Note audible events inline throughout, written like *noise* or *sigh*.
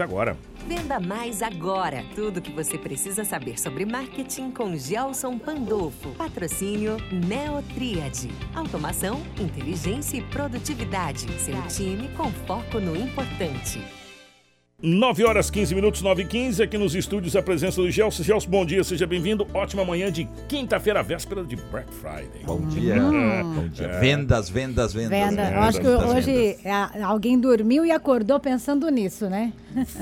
Mais agora. Venda Mais agora. Tudo que você precisa saber sobre marketing com Gelson Pandolfo. Patrocínio Neotriad. Automação, inteligência e produtividade. Seu time com foco no importante. 9 horas 15 minutos, 9 e 15, aqui nos estúdios a presença do Gelson. Gelson, bom dia, seja bem-vindo. Ótima manhã de quinta-feira, véspera de Black Friday. Bom dia. Hum. Bom dia. É. Vendas, vendas, vendas. Venda. vendas Eu acho que vendas, hoje vendas. É, alguém dormiu e acordou pensando nisso, né?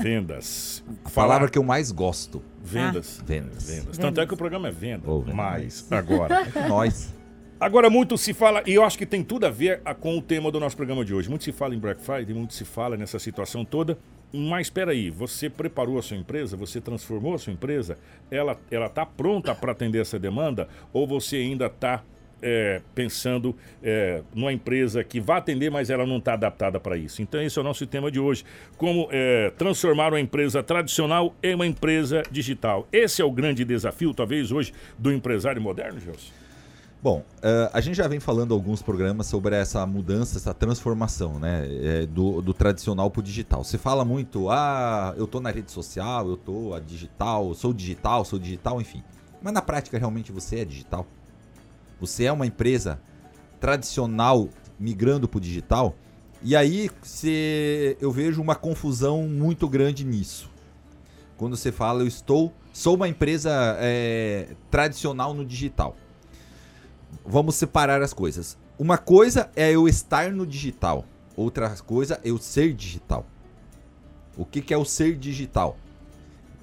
Vendas. A palavra que eu mais gosto. Vendas. Ah. Vendas. vendas. Tanto é que o programa é venda. Oh, mas *laughs* agora. É nós. Agora, muito se fala, e eu acho que tem tudo a ver com o tema do nosso programa de hoje. Muito se fala em Black Friday, muito se fala nessa situação toda. Mas espera aí, você preparou a sua empresa, você transformou a sua empresa, ela ela está pronta para atender essa demanda ou você ainda está é, pensando é, numa empresa que vai atender, mas ela não está adaptada para isso. Então esse é o nosso tema de hoje, como é, transformar uma empresa tradicional em uma empresa digital. Esse é o grande desafio, talvez hoje, do empresário moderno, Gelson. Bom, uh, a gente já vem falando alguns programas sobre essa mudança, essa transformação, né, é, do, do, tradicional para o digital. Você fala muito, ah, eu estou na rede social, eu estou a digital, sou digital, sou digital, enfim. Mas na prática realmente você é digital? Você é uma empresa tradicional migrando para o digital? E aí se, eu vejo uma confusão muito grande nisso. Quando você fala, eu estou, sou uma empresa é, tradicional no digital vamos separar as coisas. Uma coisa é eu estar no digital, outra coisa é eu ser digital. O que, que é o ser digital?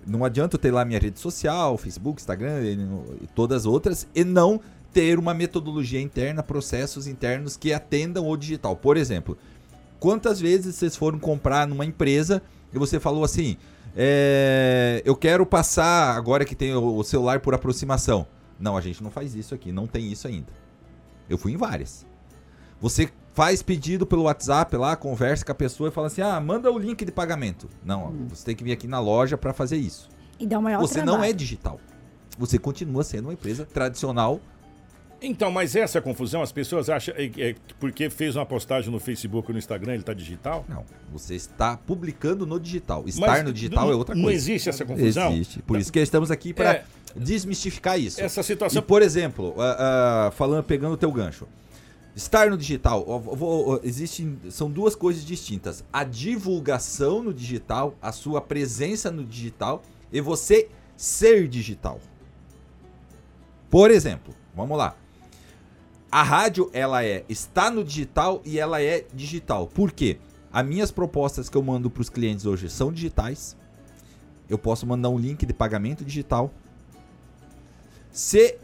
Não adianta eu ter lá minha rede social, Facebook, Instagram e todas as outras, e não ter uma metodologia interna, processos internos que atendam o digital. Por exemplo, quantas vezes vocês foram comprar numa empresa e você falou assim: é, eu quero passar, agora que tem o celular por aproximação, não, a gente não faz isso aqui, não tem isso ainda. Eu fui em várias. Você faz pedido pelo WhatsApp lá, conversa com a pessoa e fala assim: ah, manda o link de pagamento. Não, hum. você tem que vir aqui na loja para fazer isso. E dá maior Você trabalho. não é digital. Você continua sendo uma empresa tradicional. Então, mas essa confusão, as pessoas acham é, é, porque fez uma postagem no Facebook ou no Instagram, ele está digital? Não, você está publicando no digital. Estar mas no digital não, é outra coisa. Não existe essa confusão? Existe. Por isso que estamos aqui para é, desmistificar isso. Essa situação. E, por exemplo, uh, uh, falando, pegando o teu gancho. Estar no digital, uh, existem, são duas coisas distintas. A divulgação no digital, a sua presença no digital e você ser digital. Por exemplo, vamos lá. A rádio, ela é está no digital e ela é digital. Por quê? As minhas propostas que eu mando para os clientes hoje são digitais. Eu posso mandar um link de pagamento digital. Se,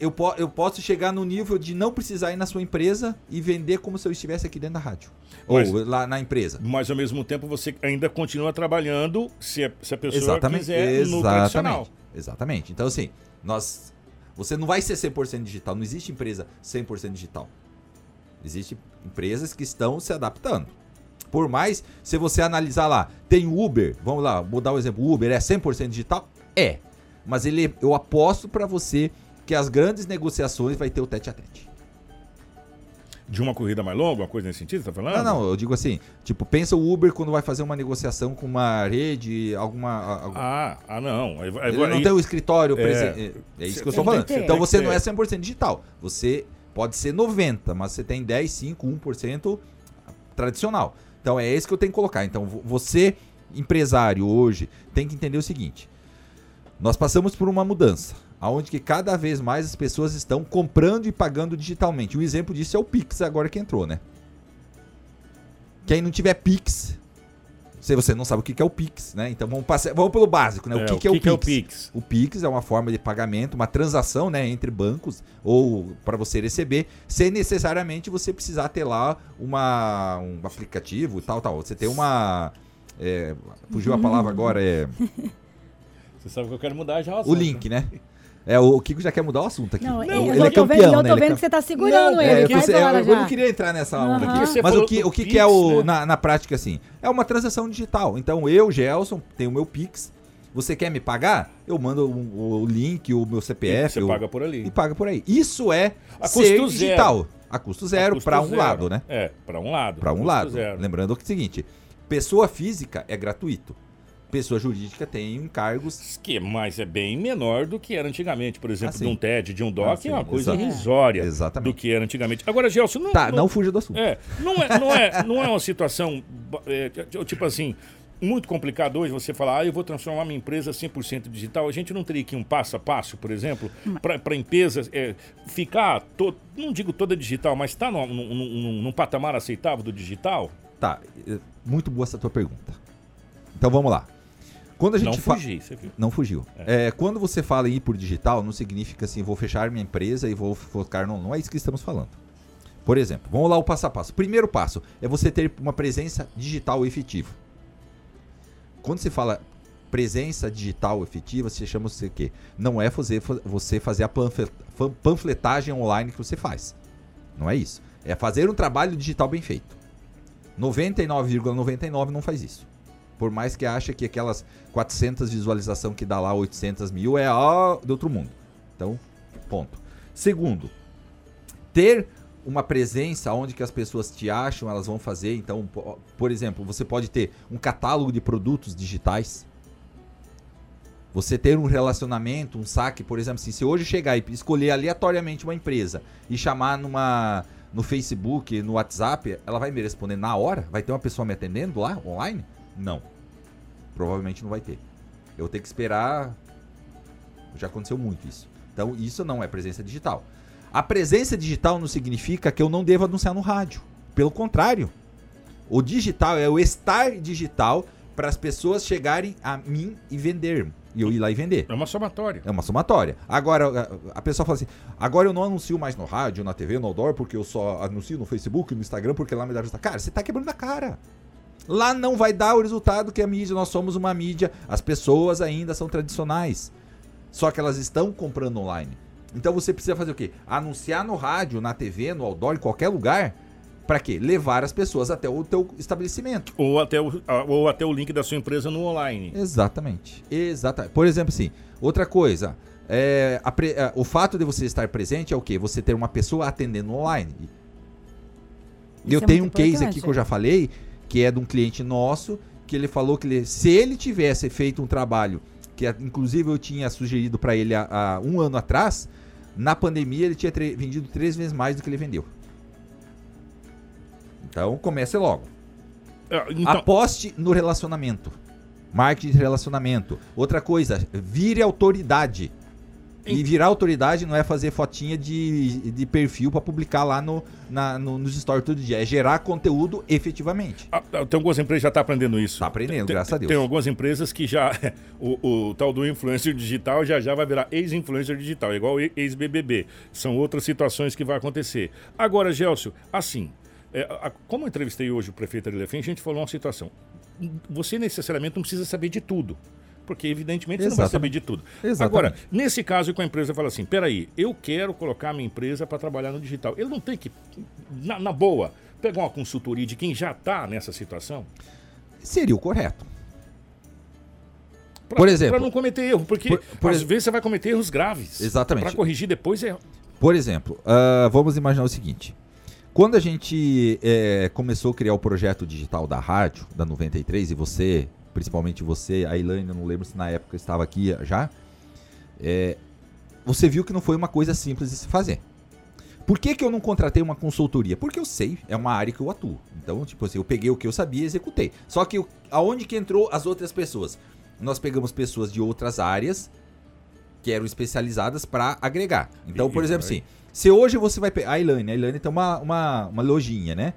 eu, po, eu posso chegar no nível de não precisar ir na sua empresa e vender como se eu estivesse aqui dentro da rádio. Mas, ou lá na empresa. Mas ao mesmo tempo você ainda continua trabalhando se a, se a pessoa exatamente, quiser exatamente, no tradicional. Exatamente. Então assim, nós você não vai ser 100% digital, não existe empresa 100% digital. Existem empresas que estão se adaptando. Por mais, se você analisar lá, tem Uber, vamos lá, vou dar um exemplo, Uber é 100% digital? É. Mas ele, eu aposto para você que as grandes negociações vai ter o tete a tete. De uma corrida mais longa, uma coisa nesse sentido, você tá falando? Não, não, eu digo assim, tipo, pensa o Uber quando vai fazer uma negociação com uma rede, alguma... algum... Ah, ah, não. Aí, aí, Ele não tem o escritório é, presente. É, é isso que eu estou falando. Ter, então você não é 100% digital. Você pode ser 90%, mas você tem 10, 5, 1% tradicional. Então é esse que eu tenho que colocar. Então você, empresário hoje, tem que entender o seguinte. Nós passamos por uma mudança, aonde que cada vez mais as pessoas estão comprando e pagando digitalmente. Um exemplo disso é o Pix agora que entrou, né? Quem não tiver Pix, se você não sabe o que é o Pix, né? Então vamos passar, vamos pelo básico, né? O, é, que, o que, é, o que é, o Pix? O Pix é uma forma de pagamento, uma transação, né, entre bancos ou para você receber, sem necessariamente você precisar ter lá uma um aplicativo e tal, tal. Você tem uma é, fugiu a palavra agora é Você sabe que eu quero mudar já o assunto. O link, né? É, o Kiko já quer mudar o assunto aqui. Não, ele, ele é campeão, vendo, Eu tô né? vendo que você tá segurando não, ele. É, eu, eu, eu, não queria entrar nessa onda uhum. aqui. Mas o que, o que, Pix, que é o, né? na, na prática, assim? É uma transação digital. Então, eu, Gelson, tenho o meu Pix. Você quer me pagar? Eu mando o, o link, o meu CPF. E você paga por ali. E paga por aí. Isso é a ser custo digital. Zero. A custo zero para um zero. lado, né? É, para um lado. Para um lado. Zero. Lembrando que é o seguinte, pessoa física é gratuito. Pessoa jurídica tem encargos. Que mais é bem menor do que era antigamente. Por exemplo, Ah, de um TED, de um DOC, Ah, é sim, uma coisa exato. irrisória Exatamente. do que era antigamente. Agora, Gelson, não, Tá, não fuja do assunto. É, não é, não é, não é uma situação, é, tipo assim, muito complicado hoje você falar, ah, eu vou transformar minha empresa 100% digital. A gente não teria que ir um passo a passo, por exemplo, para empresas é, ficar, to, não digo toda digital, mas está num, num, num- num patamar aceitável do digital? Tá, eh, muito boa essa tua pergunta. Então vamos lá. Quando a gente Não fugir, você viu? Não fugiu. É, quando você fala em ir por digital, não significa assim, vou fechar minha empresa e vou focar. Não, não é isso que estamos falando. Por exemplo, vamos lá o passo a passo. Primeiro passo é você ter uma presença digital efetiva. Quando se fala presença digital efetiva, se chama o quê? Não é fazer, você fazer a panfletagem online que você faz. Não é isso. É fazer um trabalho digital bem feito. 99,99 não faz isso. Por mais que ache que aquelas 400 visualização que dá lá 800 mil é ó, de outro mundo. Então, ponto. Segundo, ter uma presença onde que as pessoas te acham, elas vão fazer. Então, po- por exemplo, você pode ter um catálogo de produtos digitais. Você ter um relacionamento, um saque, por exemplo, assim, se hoje chegar e escolher aleatoriamente uma empresa e chamar numa no Facebook, no WhatsApp, ela vai me responder na hora? Vai ter uma pessoa me atendendo lá, online? Não. Provavelmente não vai ter. Eu vou ter que esperar. Já aconteceu muito isso. Então, isso não é presença digital. A presença digital não significa que eu não devo anunciar no rádio. Pelo contrário. O digital é o estar digital para as pessoas chegarem a mim e vender. E eu ir lá e vender. É uma somatória. É uma somatória. Agora, a- pessoa fala assim: agora eu não anuncio mais no rádio, na TV, no outdoor, porque eu só anuncio no Facebook, no Instagram, porque lá me dá resultado. Cara, você tá quebrando a cara. Lá não vai dar o resultado que a mídia, nós somos uma mídia, as pessoas ainda são tradicionais. Só que elas estão comprando online. Então você precisa fazer o quê? Anunciar no rádio, na TV, no outdoor, em qualquer lugar. Pra quê? Levar as pessoas até o teu estabelecimento. Ou até, o, a- ou até o link da sua empresa no online. Exatamente. Exatamente. Por exemplo, assim, outra coisa. é, a pre- é, o fato de você estar presente é o quê? Você ter uma pessoa atendendo online. E Isso eu é tenho um case aqui que eu já falei, que é de um cliente nosso, que ele falou que ele- se ele tivesse feito um trabalho, que é, inclusive eu tinha sugerido para ele há, há um ano atrás, na pandemia ele tinha vendido três vezes mais do que ele vendeu. Então comece logo. Ah, Então, Aposte no relacionamento. Marketing de relacionamento. Outra coisa, vire autoridade. E virar autoridade não é fazer fotinha de, de perfil para publicar lá no, na- no- nos stories todo dia. É gerar conteúdo efetivamente. ah, ah, tem algumas empresas que já estão aprendendo isso. Tá aprendendo, Tem- graças a Deus. Tem algumas empresas que já. *laughs* O, o tal do influencer digital já já vai virar ex-influencer digital, igual ex-BBB. São outras situações que vai acontecer. Agora, Gelcio, assim, é, a- como eu entrevistei hoje o prefeito Arilefim, a gente falou uma situação. Você necessariamente não precisa saber de tudo. Porque, evidentemente, você não vai saber de tudo. Exatamente. Agora, nesse caso, com a empresa fala assim: peraí, eu quero colocar minha empresa para trabalhar no digital. Ele não tem que, na, na boa, pegar uma consultoria de quem já está nessa situação? Seria o correto. Pra, Por exemplo- Para não cometer erro, porque Por- por às ex- vezes você vai cometer erros graves. Exatamente. Para corrigir depois é. Por exemplo, ah, vamos imaginar o seguinte. Quando a gente eh, começou a criar o projeto digital da rádio, da 93, e você, principalmente você, a Elaine, eu não lembro se na época estava aqui já, eh, você viu que não foi uma coisa simples de se fazer. Por que, que eu não contratei uma consultoria? Porque eu sei, é uma área que eu atuo. Então, tipo assim, eu peguei o que eu sabia e executei. Só que eu- aonde que entrou as outras pessoas? Nós pegamos pessoas de outras áreas que eram especializadas para agregar. Então, por exemplo, assim, se hoje você vai pegar. A Elaine, a Elaine tem uma, uma, uma lojinha, né?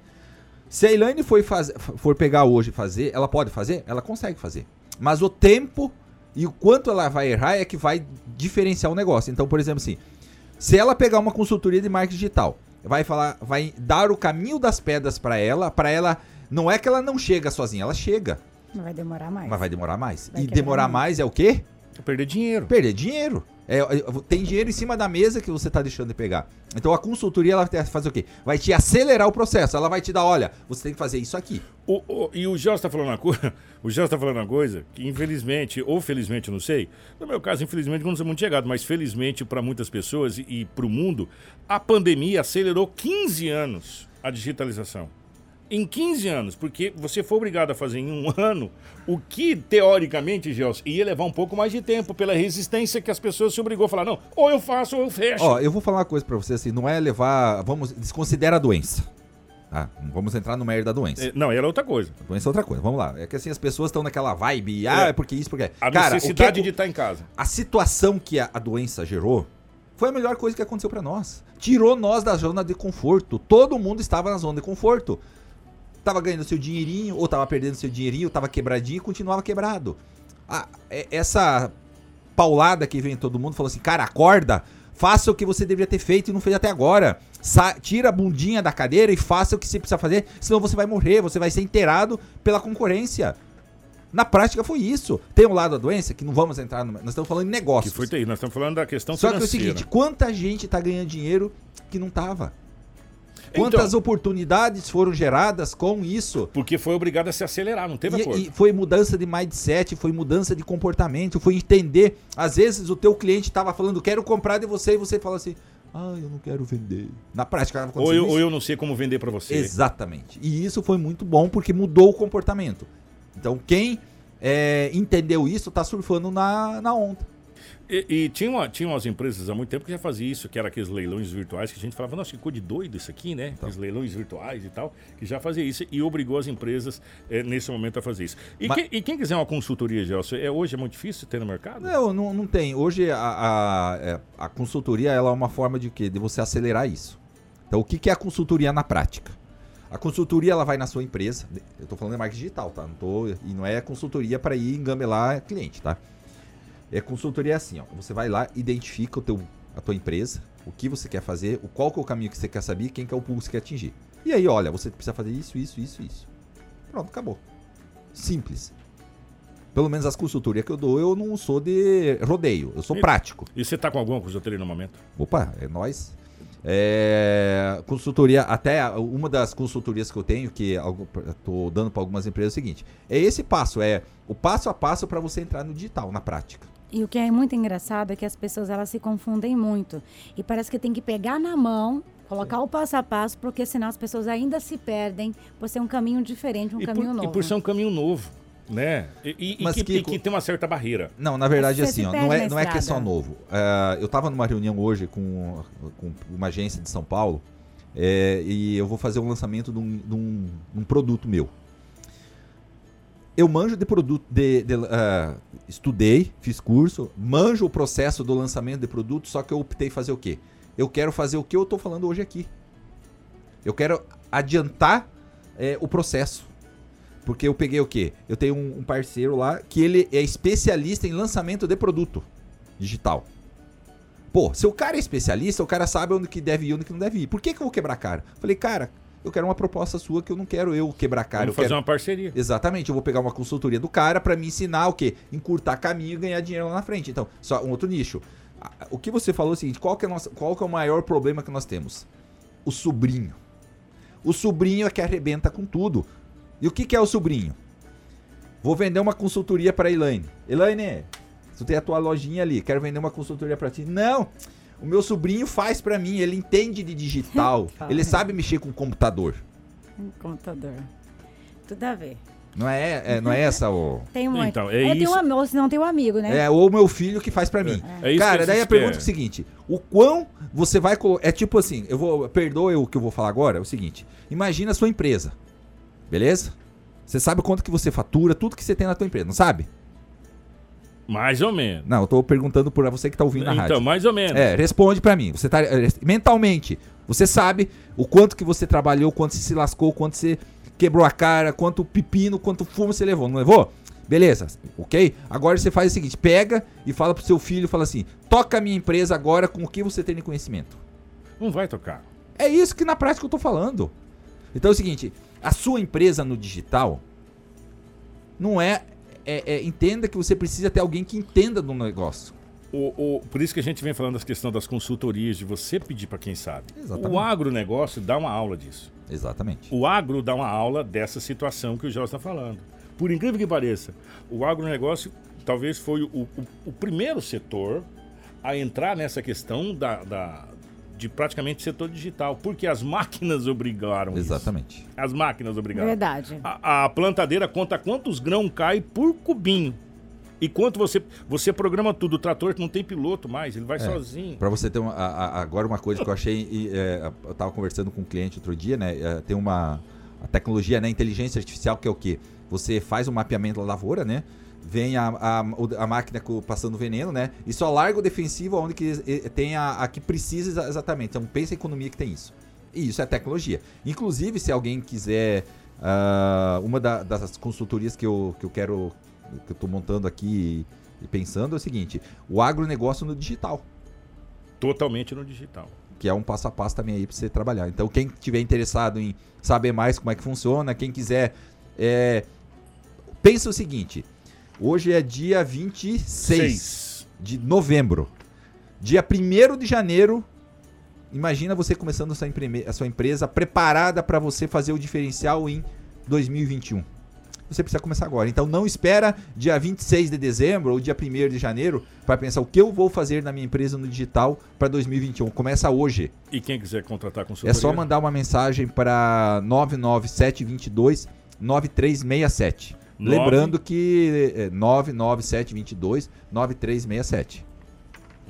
Se a Elaine for, faz, for pegar hoje e fazer, ela pode fazer? Ela consegue fazer. Mas o tempo e o quanto ela vai errar é que vai diferenciar o negócio. Então, por exemplo, assim, se ela pegar uma consultoria de marketing digital, vai falar, vai dar o caminho das pedras para ela, para ela, não é que ela não chega sozinha, ela chega, Não vai demorar mais. mas vai demorar mais. Vai e demorar mais é o quê? perder dinheiro. Perder dinheiro. É, tem dinheiro em cima da mesa que você está deixando de pegar. Então a consultoria ela fazer o quê? Vai te acelerar o processo. Ela vai te dar, olha, você tem que fazer isso aqui. O- o- e o Gelson está falando uma coisa. *laughs* O Gelson está falando uma coisa que, infelizmente, ou felizmente, não sei. No meu caso, infelizmente, não sou muito chegado, mas felizmente para muitas pessoas e, e para o mundo, a pandemia acelerou 15 anos a digitalização. Em 15 anos, porque você foi obrigado a fazer em um *laughs* ano o que, teoricamente, Gelson, ia levar um pouco mais de tempo pela resistência que as pessoas se obrigou a falar, não, ou eu faço ou eu fecho. Ó, eu vou falar uma coisa pra você, assim, não é levar, vamos, desconsidera a doença. Tá? Não vamos entrar no mérito da doença. É, não, era outra coisa. A doença é outra coisa, vamos lá. É que assim, as pessoas estão naquela vibe, ah, É. é porque isso, porque... A Cara, necessidade que- de estar em casa. a situação que a, a doença gerou foi a melhor coisa que aconteceu pra nós. Tirou nós da zona de conforto. Todo mundo estava na zona de conforto. Tava ganhando seu dinheirinho, ou tava perdendo seu dinheirinho, tava quebradinho e continuava quebrado. É- essa paulada que vem em todo mundo falou assim: cara, acorda, faça o que você deveria ter feito e não fez até agora. Sa- tira a bundinha da cadeira e faça o que você precisa fazer, senão você vai morrer, você vai ser inteirado pela concorrência. Na prática foi isso. Tem um lado da doença que não vamos entrar no. Nós estamos falando em Que negócios. foi terrível. Nós estamos falando da questão Só que é o financeira. seguinte, quanta gente tá ganhando dinheiro que não tava? Então- Quantas oportunidades foram geradas com isso? Porque foi obrigado a se acelerar, não teve acordo. E, e foi mudança de mindset, foi mudança de comportamento, foi entender. Às vezes o teu cliente tava falando, quero comprar de você, e você fala assim, ah, eu não quero vender. Na prática, não ou, eu, ou eu não sei como vender pra você. Exatamente. E isso foi muito bom porque mudou o comportamento. Então quem é, entendeu isso tá surfando na, na onda. E, e tinha, uma, tinha umas empresas há muito tempo que já fazia isso, que era aqueles leilões virtuais, que a gente falava, nossa, que coisa de doido isso aqui, né? Aqueles leilões virtuais e tal, que já fazia isso e obrigou as empresas eh, nesse momento a fazer isso. E, Mas- quem, e quem quiser uma consultoria, Gelson, é, hoje é muito difícil ter no mercado? Não, não, não tem. Hoje a, a, é, a consultoria ela é uma forma de quê? De você acelerar isso. Então o que, que é a consultoria na prática? A consultoria ela vai na sua empresa. Eu estou falando de marketing digital, tá? Não tô, e não é consultoria para ir engamelar cliente, tá? É consultoria assim, ó. Você vai lá, identifica o teu, a tua empresa, o que você quer fazer, o qual que é o caminho que você quer saber, quem que é o público que você quer atingir. E aí, olha, você precisa fazer isso, isso, isso, isso. Pronto, acabou. Simples. Pelo menos as consultorias que eu dou, eu não sou de rodeio, eu sou E- prático. E você tá com alguma consultoria no momento? Opa, é nós. É, consultoria, até uma das consultorias que eu tenho, que eu tô dando para algumas empresas, é o seguinte: é esse passo, é o passo a passo para você entrar no digital, na prática. E o que é muito engraçado é que as pessoas elas se confundem muito. E parece que tem que pegar na mão, colocar o passo a passo, porque senão as pessoas ainda se perdem por ser um caminho diferente, um e, caminho por, novo. e por ser um caminho novo, né? E, e- e Mas, que, e Kiko- que tem uma certa barreira. Não, na verdade, Você assim, ó, não é, não é que é só novo. É, eu tava numa reunião hoje com, com uma agência de São Paulo é, e eu vou fazer um lançamento de um, de um- um produto meu. Eu manjo de produto, de, de, ah, estudei, fiz curso, manjo o processo do lançamento de produto, só que eu optei fazer o quê? Eu quero fazer o que eu tô falando hoje aqui. Eu quero adiantar é, o processo. Porque eu peguei o quê? Eu tenho um, um parceiro lá que ele é especialista em lançamento de produto digital. Pô, se o cara é especialista, o cara sabe onde que deve ir e onde que não deve ir. Por que, que eu vou quebrar a cara? Falei, cara, eu quero uma proposta sua que eu não quero eu quebrar cara. Vamos eu fazer quero... uma parceria. Exatamente, eu vou pegar uma consultoria do cara pra me ensinar o quê? Encurtar caminho e ganhar dinheiro lá na frente. Então, só um outro nicho. O que você falou é o seguinte, qual que é, nossa, qual que é o maior problema que nós temos? O sobrinho. O sobrinho é que arrebenta com tudo. E o que, que é o sobrinho? Vou vender uma consultoria pra Elaine. Elaine, tu tem a tua lojinha ali, quero vender uma consultoria pra ti. Não! O meu sobrinho faz pra mim, ele entende de digital, *laughs* ele sabe mexer com computador. Um computador. Tudo a ver. Não é, é- não é essa o *laughs* Tem um, Então, é tem isso. um amigo, ou se não tem um amigo, né? É, ou meu filho que faz pra mim. É isso Cara, daí a pergunta é o seguinte: o quão você vai colocar. É tipo assim, eu vou. Perdoe o que eu vou falar agora, é o seguinte: imagina a sua empresa. Beleza? Você sabe quanto que você fatura, tudo que você tem na tua empresa, não sabe? Mais ou menos. Não, eu tô perguntando pra você que tá ouvindo na Então, rádio. mais ou menos. É, responde pra mim. Você tá é, mentalmente, você sabe o quanto que você trabalhou, quanto você se lascou, quanto você quebrou a cara, quanto pepino, quanto fumo você levou, não levou? Beleza, ok? Agora você faz o seguinte, pega e fala pro seu filho, fala assim, toca a minha empresa agora com o que você tem de conhecimento. Não vai tocar. É isso que na prática eu tô falando. Então é o seguinte, a sua empresa no digital não é, é- é- entenda que você precisa ter alguém que entenda do negócio. O, o- por isso que a gente vem falando das questões das consultorias, de você pedir para quem sabe. Exatamente. O agronegócio dá uma aula disso. Exatamente. O agro dá uma aula dessa situação que o Jorge está falando. Por incrível que pareça, o agronegócio talvez foi o, o- o primeiro setor a entrar nessa questão da, da- de praticamente setor digital, porque as máquinas obrigaram isso. Exatamente. As máquinas obrigaram. Verdade. A, a plantadeira conta quantos grãos cai por cubinho. E quanto você você programa tudo, o trator não tem piloto mais, ele vai É. sozinho. Para você ter uma, a- a- agora uma coisa que eu achei, e, é, eu estava conversando com um cliente outro dia, né? é, tem uma a tecnologia, né? Inteligência artificial que é o quê? Você faz o mapeamento da lavoura, né? Vem a, a, a máquina passando veneno, né? E só larga o defensivo onde que eh, tem a, a que precisa exa- exatamente. Então pensa a economia que tem isso. E isso é tecnologia. Inclusive, se alguém quiser ah, uma da- das consultorias que eu, que eu quero que eu estou montando aqui e, e pensando é o seguinte: o agronegócio no digital Totalmente no digital. que é um passo a passo também aí para você trabalhar. Então, quem tiver interessado em saber mais como é que funciona, quem quiser. É... Pensa o seguinte: hoje é dia 26 Seis. de novembro. Dia 1 de janeiro. Imagina você começando a sua, a sua empresa preparada para você fazer o diferencial em 2021. Você precisa começar agora. Então não espera dia 26 de dezembro ou dia 1 de janeiro para pensar o que eu vou fazer na minha empresa no digital para 2021. Começa hoje. E quem quiser contratar É consultoria? só mandar uma mensagem para 99722 9367. Nove- Lembrando que é 99722 9367.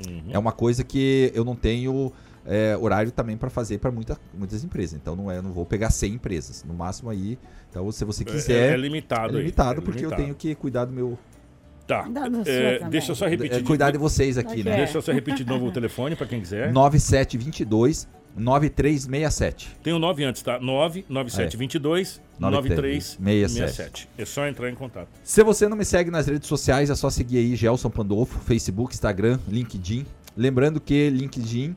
Uhum. É uma coisa que eu não tenho é, horário também para fazer para muita, muitas empresas. Então não é, não vou pegar 100 empresas, no máximo aí. Então se você É- quiser, é, é, limitado. aí. limitado É porque eu limitado. tenho que cuidar do meu, Tá. É, também. deixa eu só repetir. é, cuidar de vocês aqui, né? Deixa eu só repetir de novo o telefone para quem quiser. 9722 9367. Tem o 9 antes, tá? 99722 9367. É só entrar em contato. Se você não me segue nas redes sociais, é só seguir aí Gelson Pandolfo, Facebook, Instagram, LinkedIn. Lembrando que LinkedIn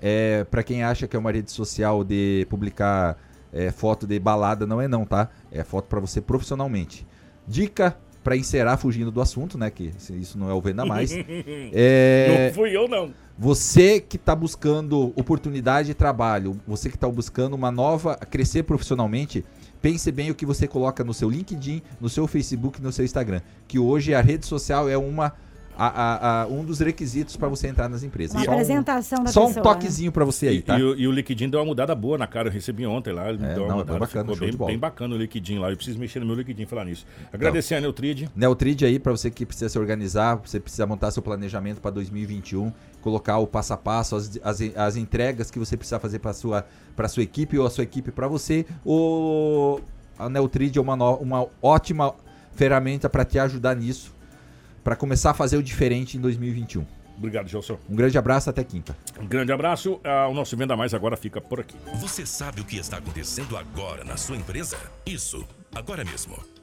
é para quem acha que é uma rede social de publicar é, foto de balada, não é não, tá? É foto para você profissionalmente. Dica para encerrar fugindo do assunto, né? Que isso não é o Venda Mais. *laughs* É, Não fui eu, não. você que está buscando oportunidade de trabalho, você que está buscando uma nova, crescer profissionalmente, pense bem o que você coloca no seu LinkedIn, no seu Facebook, no seu Instagram. Que hoje a rede social é uma, a- a- a- um dos requisitos para você entrar nas empresas. Uma Só um- apresentação da Só um pessoa, toquezinho para você aí, E, tá? e o, e o Liquidinho deu uma mudada boa na cara. Eu recebi ontem lá. Ele É, deu uma não, é mudada. bacana, ficou bem, bem bacana o Liquidinho lá. Eu preciso mexer no meu Liquidinho falar nisso. Agradecer a Neutrid. Neutrid aí para você que precisa se organizar, você precisa montar seu planejamento para 2021, colocar o passo a passo, as, as, as entregas que você precisa fazer para sua para sua equipe ou a sua equipe para você. O a Neutrid é uma, no- uma ótima ferramenta para te ajudar nisso, para começar a fazer o diferente em 2021. Obrigado, Gelson. Um grande abraço, até quinta. Um grande abraço. Ah, o nosso Venda Mais agora fica por aqui. Você sabe o que está acontecendo agora na sua empresa? Isso, agora mesmo.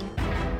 Thank you.